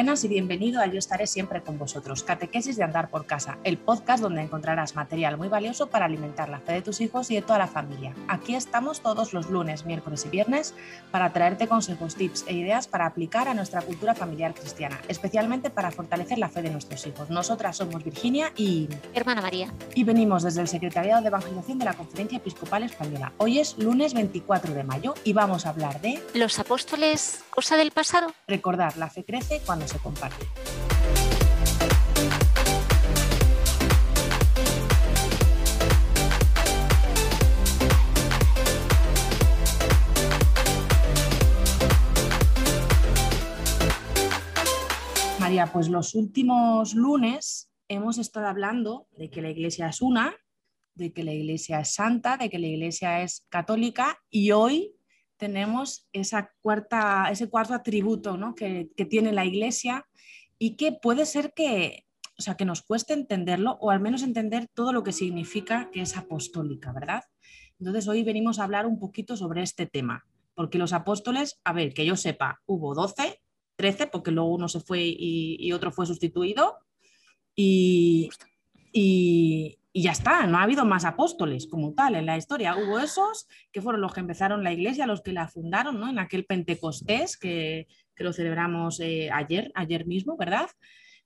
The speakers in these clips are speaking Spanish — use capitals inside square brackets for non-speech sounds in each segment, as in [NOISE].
buenas y bienvenido a Yo estaré siempre con vosotros, Catequesis de Andar por Casa, el podcast donde encontrarás material muy valioso para alimentar la fe de tus hijos y de toda la familia. Aquí estamos todos los lunes, miércoles y viernes para traerte consejos, tips e ideas para aplicar a nuestra cultura familiar cristiana, especialmente para fortalecer la fe de nuestros hijos. Nosotras somos Virginia y... Hermana María. Y venimos desde el Secretariado de Evangelización de la Conferencia Episcopal Española. Hoy es lunes 24 de mayo y vamos a hablar de... Los apóstoles, cosa del pasado. Recordar, la fe crece cuando se comparte. María, pues los últimos lunes hemos estado hablando de que la iglesia es una, de que la iglesia es santa, de que la iglesia es católica y hoy tenemos esa cuarta, ese cuarto atributo ¿no? que, tiene la Iglesia y que puede ser que, o sea, que nos cueste entenderlo o al menos entender todo lo que significa que es apostólica, ¿verdad? Entonces hoy venimos a hablar un poquito sobre este tema, porque los apóstoles, a ver, que yo sepa, hubo 12, 13, porque luego uno se fue y, otro fue sustituido, y, y, y ya está, no ha habido más apóstoles como tal en la historia. Hubo esos que fueron los que empezaron la iglesia, los que la fundaron, ¿no? En aquel Pentecostés que, lo celebramos eh, ayer, ayer mismo, ¿verdad?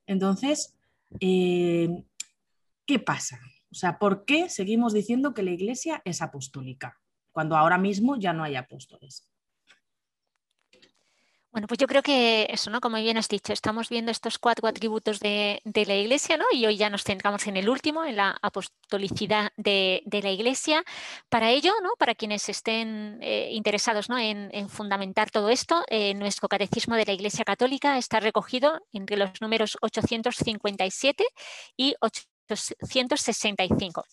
Entonces, eh, ¿qué pasa? O sea, ¿por qué seguimos diciendo que la iglesia es apostólica cuando ahora mismo ya no hay apóstoles? Bueno, pues yo creo que eso, ¿no? Como bien has dicho, estamos viendo estos cuatro atributos de, la Iglesia, ¿no? Y hoy ya nos centramos en el último, en la apostolicidad de, la Iglesia. Para ello, ¿no? Para quienes estén eh, interesados ¿no? en, fundamentar todo esto, eh, nuestro catecismo de la Iglesia Católica está recogido entre los números 857 y 865.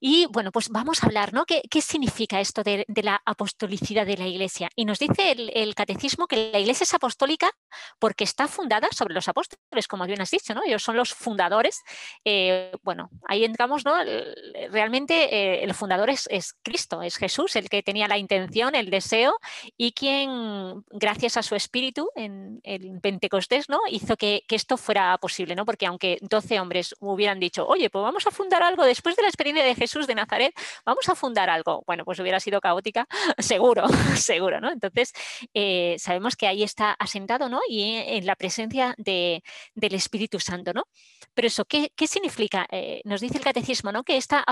Y bueno, pues vamos a hablar, ¿no? ¿Qué, significa esto de, la apostolicidad de la Iglesia? Y nos dice el, catecismo que la Iglesia es apostólica porque está fundada sobre los apóstoles, como bien has dicho, ¿no? Ellos son los fundadores. Eh, bueno, ahí entramos, ¿no? Realmente eh, el fundador es, Cristo, es Jesús, el que tenía la intención, el deseo y quien, gracias a su espíritu en el Pentecostés, ¿no? Hizo que, que esto fuera posible, ¿no? Porque aunque 12 hombres hubieran dicho, oye, pues vamos a fundar algo después de la experiencia de Jesús, Jesús de Nazaret, vamos a fundar algo. Bueno, pues hubiera sido caótica, [LAUGHS] seguro, [LAUGHS] seguro, ¿no? Entonces, eh, sabemos que ahí está asentado, ¿no? Y en la presencia del Espíritu Santo, ¿no? Pero eso, ¿qué, significa? Eh, nos dice el catecismo, ¿no? Que esta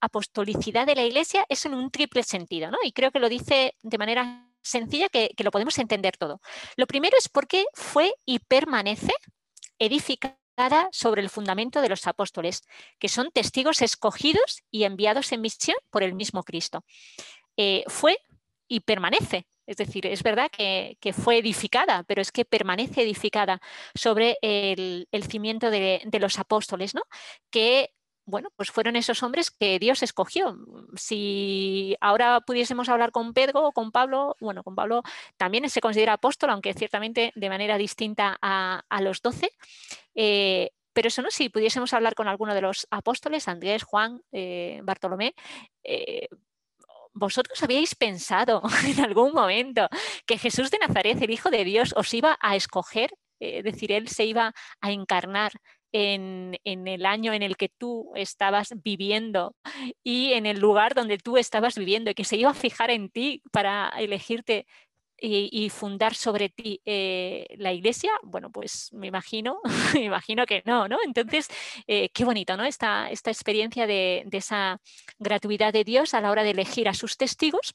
apostolicidad de la Iglesia es en un triple sentido, ¿no? Y creo que lo dice de manera sencilla que, que lo podemos entender todo. Lo primero es porque fue y permanece sobre el fundamento de los apóstoles, que son testigos escogidos y enviados en misión por el mismo Cristo. Eh, fue y permanece. Es decir, es verdad que, fue edificada, pero es que permanece edificada sobre el, cimiento de, los apóstoles, ¿no? que bueno, pues fueron esos hombres que Dios escogió. Si ahora pudiésemos hablar con Pedro o con Pablo, bueno, con Pablo también se considera apóstol, aunque ciertamente de manera distinta a, los doce. Eh, pero eso no, si pudiésemos hablar con alguno de los apóstoles, Andrés, Juan, eh, Bartolomé, eh, ¿vosotros habíais pensado [LAUGHS] en algún momento que Jesús de Nazaret, el Hijo de Dios, os iba a escoger? es decir, Él se iba a encarnar en, el año en el que tú estabas viviendo y en el lugar donde tú estabas viviendo y que se iba a fijar en ti para elegirte y, fundar sobre ti eh, la iglesia, bueno, pues me imagino, [LAUGHS] me imagino que no, ¿no? Entonces, eh, qué bonito, ¿no? Esta, esta experiencia de, de, esa gratuidad de Dios a la hora de elegir a sus testigos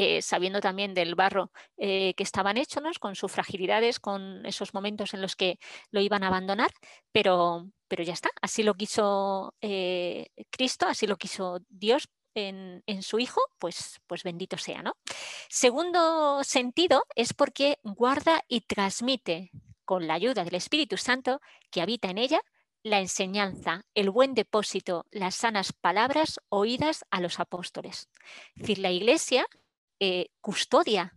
eh, sabiendo también del barro eh, que estaban hechos, con sus fragilidades, con esos momentos en los que lo iban a abandonar, pero, pero ya está, así lo quiso eh, Cristo, así lo quiso Dios en, su Hijo, pues, pues bendito sea. ¿no? Segundo sentido es porque guarda y transmite con la ayuda del Espíritu Santo que habita en ella la enseñanza, el buen depósito, las sanas palabras oídas a los apóstoles. Es decir, la Iglesia eh, custodia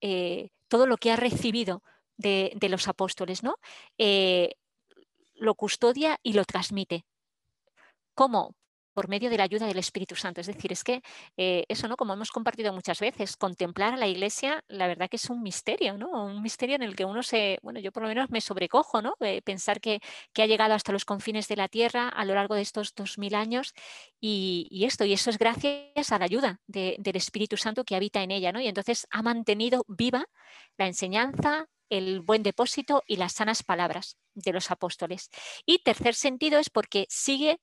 eh, todo lo que ha recibido de, los apóstoles, ¿no? Eh, lo custodia y lo transmite. ¿Cómo? Por medio de la ayuda del Espíritu Santo. Es decir, es que eh, eso, ¿no? Como hemos compartido muchas veces, contemplar a la iglesia, la verdad que es un misterio, ¿no? Un misterio en el que uno se, bueno, yo por lo menos me sobrecojo, ¿no? pensar que, ha llegado hasta los confines de la tierra a lo largo de estos dos mil años y, esto, y eso es gracias a la ayuda del Espíritu Santo que habita en ella, ¿no? Y entonces ha mantenido viva la enseñanza, el buen depósito y las sanas palabras de los apóstoles. Y tercer sentido es porque sigue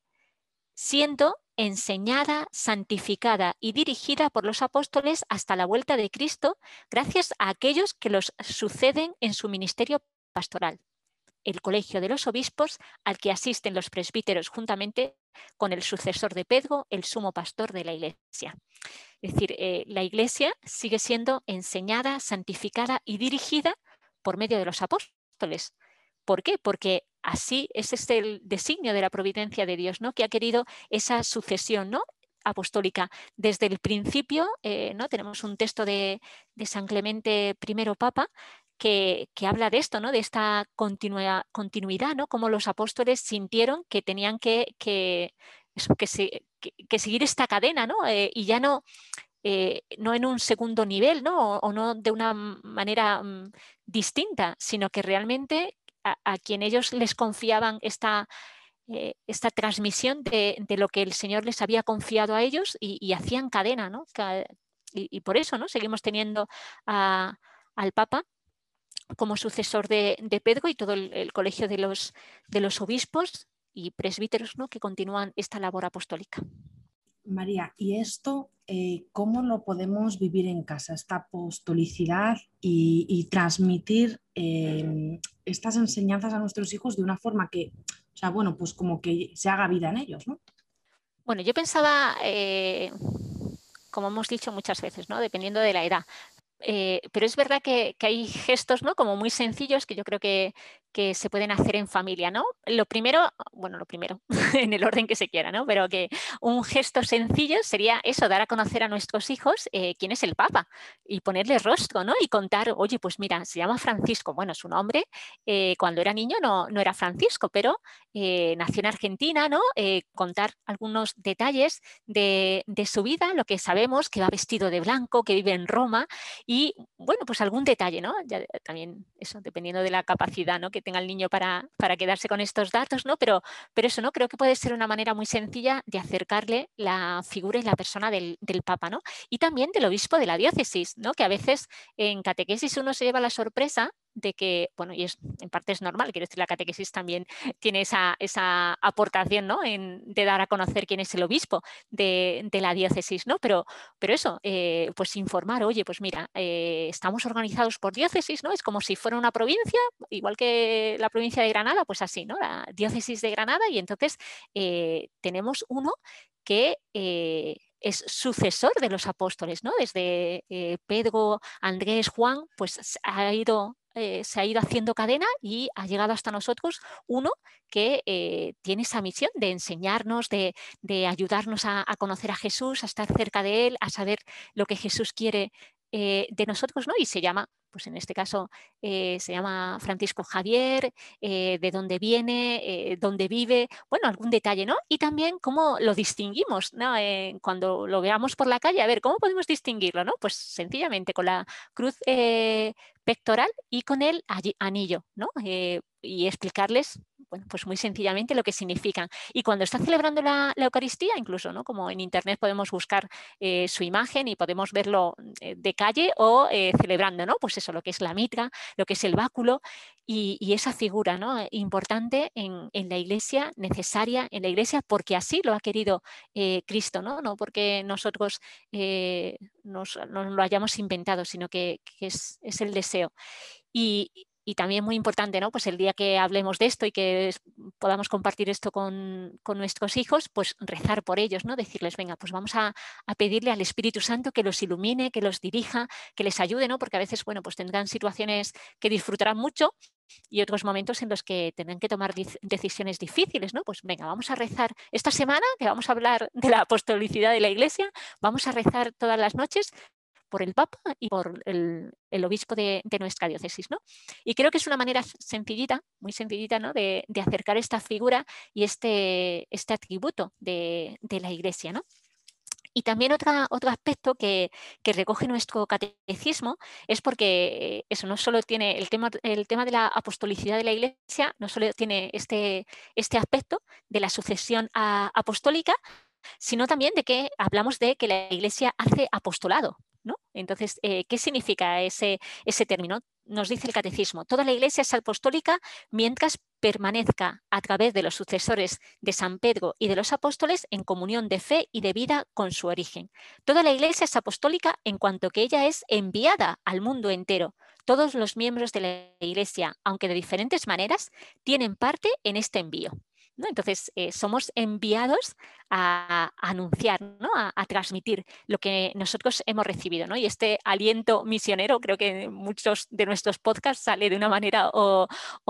siendo enseñada, santificada y dirigida por los apóstoles hasta la vuelta de Cristo, gracias a aquellos que los suceden en su ministerio pastoral, el colegio de los obispos al que asisten los presbíteros juntamente con el sucesor de Pedro, el sumo pastor de la iglesia. Es decir, eh, la iglesia sigue siendo enseñada, santificada y dirigida por medio de los apóstoles. ¿Por qué? Porque así es el designio de la providencia de Dios, ¿no? Que ha querido esa sucesión, ¿no? apostólica. Desde el principio, eh, ¿no? tenemos un texto de, San Clemente I Papa que, habla de esto, ¿no? de esta continuidad, ¿no? como los apóstoles sintieron que tenían que, que, seguir esta cadena ¿no? Eh, y ya no, eh, no en un segundo nivel ¿no? O, no de una manera mm, distinta, sino que realmente a, quien ellos les confiaban esta, eh, esta transmisión de, lo que el Señor les había confiado a ellos y, hacían cadena, ¿no? Y, por eso ¿no? seguimos teniendo al Papa como sucesor de, Pedro y todo el, colegio de los, de los obispos y presbíteros ¿no? que continúan esta labor apostólica. María, ¿y esto eh, cómo lo podemos vivir en casa, esta apostolicidad y, transmitir em, estas enseñanzas a nuestros hijos de una forma que, o sea, bueno, pues como que se haga vida en ellos, ¿no? Bueno, yo pensaba, eh, como hemos dicho muchas veces, ¿no? Dependiendo de la edad. Eh, pero es verdad que, hay gestos ¿no? como muy sencillos que yo creo que, que se pueden hacer en familia, ¿no? Lo primero, bueno, lo primero, [LAUGHS] en el orden que se quiera, ¿no? Pero que un gesto sencillo sería eso, dar a conocer a nuestros hijos eh, quién es el Papa y ponerle rostro, ¿no? Y contar, oye, pues mira, se llama Francisco, bueno, su nombre eh, cuando era niño no, no era Francisco, pero eh, nació en Argentina, ¿no? contar algunos detalles de, de su vida, lo que sabemos, que va vestido de blanco, que vive en Roma bueno, pues algún detalle, ¿no? Ya, también eso, dependiendo de la capacidad, ¿no? Que tenga el niño para, para, quedarse con estos datos, ¿no? Pero, pero eso, ¿no? Creo que puede ser una manera muy sencilla de acercarle la figura y la persona del Papa, ¿no? Y también del obispo de la diócesis, ¿no? Que a veces en catequesis uno se lleva la sorpresa de que, bueno, y es, en parte es normal, quiero decir, la catequesis también tiene esa, esa aportación, ¿no? En, de dar a conocer quién es el obispo de, de la diócesis, ¿no? Pero, pero eso, eh, pues informar, oye, pues mira, eh, estamos organizados por diócesis, ¿no? Es como si fuera una provincia, igual que la provincia de Granada, pues así, ¿no? La diócesis de Granada y entonces eh, tenemos uno que es sucesor de los apóstoles, ¿no? Desde Pedro, Andrés, Juan, pues ha ido eh, se ha ido haciendo cadena y ha llegado hasta nosotros uno que eh, tiene esa misión de enseñarnos, de, ayudarnos a, conocer a Jesús, a estar cerca de Él, a saber lo que Jesús quiere eh, de nosotros, ¿no? Y se llama pues en este caso se llama Francisco Javier, de dónde viene, dónde vive, bueno, algún detalle, ¿no? Y también cómo lo distinguimos, ¿no? cuando lo veamos por la calle, a ver, ¿cómo podemos distinguirlo, ¿no? Pues sencillamente con la cruz pectoral y con el anillo, ¿no? y explicarles bueno, pues muy sencillamente lo que significan. Y cuando está celebrando la, Eucaristía, incluso, ¿no? Como en Internet podemos buscar eh, su imagen y podemos verlo eh, de calle o eh, celebrando, ¿no? Pues eso, lo que es la mitra, lo que es el báculo y, esa figura, ¿no? Importante en, la iglesia, necesaria en la iglesia, porque así lo ha querido Cristo, ¿no? No porque nosotros nos, lo hayamos inventado, sino que, es, es el deseo. Y, y también muy importante, ¿no? Pues el día que hablemos de esto y que podamos compartir esto con, nuestros hijos, pues rezar por ellos, ¿no? Decirles, venga, pues vamos a, pedirle al Espíritu Santo que los ilumine, que los dirija, que les ayude, ¿no? Porque a veces, bueno, pues tendrán situaciones que disfrutarán mucho y otros momentos en los que tendrán que tomar decisiones difíciles, ¿no? Pues venga, vamos a rezar esta semana, que vamos a hablar de la apostolicidad de la Iglesia, vamos a rezar todas las noches por el Papa y por el, obispo de, nuestra diócesis. ¿no? Y creo que es una manera sencillita, muy sencillita, ¿no? de, acercar esta figura y este, este atributo de, la Iglesia. ¿no? Y también otro aspecto que, recoge nuestro catecismo es porque eso no solo tiene el tema, el tema de la apostolicidad de la Iglesia, no solo tiene este, este aspecto de la sucesión apostólica, sino también de que hablamos de que la Iglesia hace apostolado. ¿No? Entonces, eh, ¿qué significa ese, ese término? Nos dice el catecismo, toda la Iglesia es apostólica mientras permanezca a través de los sucesores de San Pedro y de los apóstoles en comunión de fe y de vida con su origen. Toda la Iglesia es apostólica en cuanto que ella es enviada al mundo entero. Todos los miembros de la Iglesia, aunque de diferentes maneras, tienen parte en este envío. Entonces, eh, somos enviados a, anunciar, a, transmitir lo que nosotros hemos recibido. Y este aliento misionero, creo que muchos de nuestros podcasts sale de una manera o,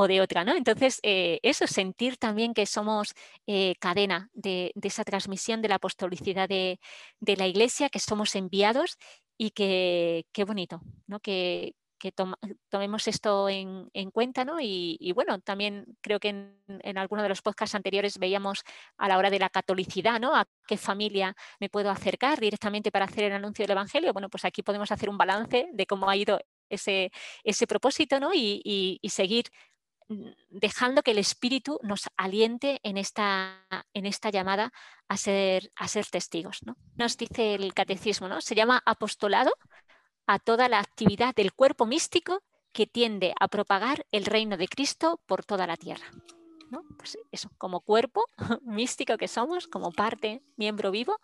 de otra. ¿no? Entonces, eh, eso, sentir también que somos eh, cadena de, esa transmisión de la apostolicidad de, de, la Iglesia, que somos enviados y que qué bonito, ¿no? que, que [LAUGHS] tomemos esto en, cuenta, ¿no? Y, bueno, también creo que en, en, alguno de los podcasts anteriores veíamos a la hora de la catolicidad, ¿no? A qué familia me puedo acercar directamente para hacer el anuncio del Evangelio. Bueno, pues aquí podemos hacer un balance de cómo ha ido ese, propósito, ¿no? Y, seguir mm, dejando que el Espíritu nos aliente en esta, en esta llamada a ser, a ser testigos. ¿no? Nos dice el catecismo, ¿no? Se llama apostolado a toda la actividad del cuerpo místico que tiende a propagar el reino de Cristo por toda la tierra. ¿no? Pues eso, como cuerpo [LAUGHS] místico que somos, como parte, miembro vivo,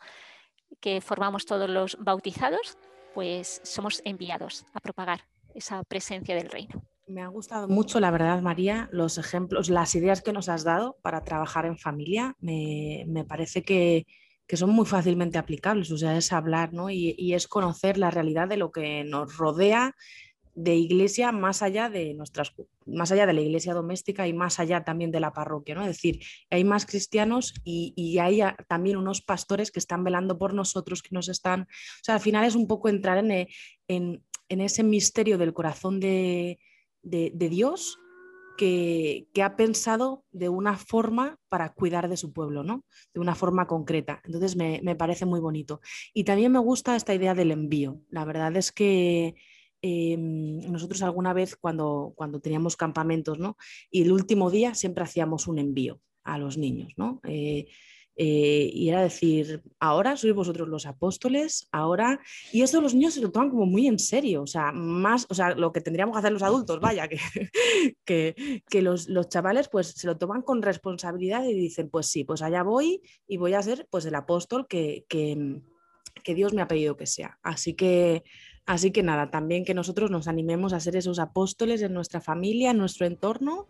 que formamos todos los bautizados, pues somos enviados a propagar esa presencia del reino. Me ha gustado mucho, la verdad, María, los ejemplos, las ideas que nos has dado para trabajar en familia. Me, me parece que, que son muy fácilmente aplicables, o sea, es hablar ¿no? y, es conocer la realidad de lo que nos rodea de iglesia más allá de nuestras más allá de la iglesia doméstica y más allá también de la parroquia, ¿no? Es decir, hay más cristianos y, hay también unos pastores que están velando por nosotros, que nos están, o sea, al final es un poco entrar en, en, ese misterio del corazón de, de Dios que, ha pensado de una forma para cuidar de su pueblo, ¿no? De una forma concreta. Entonces me, parece muy bonito. Y también me gusta esta idea del envío. La verdad es que em, nosotros alguna vez cuando, cuando teníamos campamentos, ¿no? Y el último día siempre hacíamos un envío a los niños, ¿no? Eh, eh, y era decir, ahora sois vosotros los apóstoles, ahora, y esto los niños se lo toman como muy en serio, o sea, más, o sea, lo que tendríamos que hacer los adultos, vaya, que, [LAUGHS] que, que los, los, chavales pues se lo toman con responsabilidad y dicen, pues sí, pues allá voy y voy a ser pues el apóstol que, que, que Dios me ha pedido que sea. Así que, así que nada, también que nosotros nos animemos a ser esos apóstoles en nuestra familia, en nuestro entorno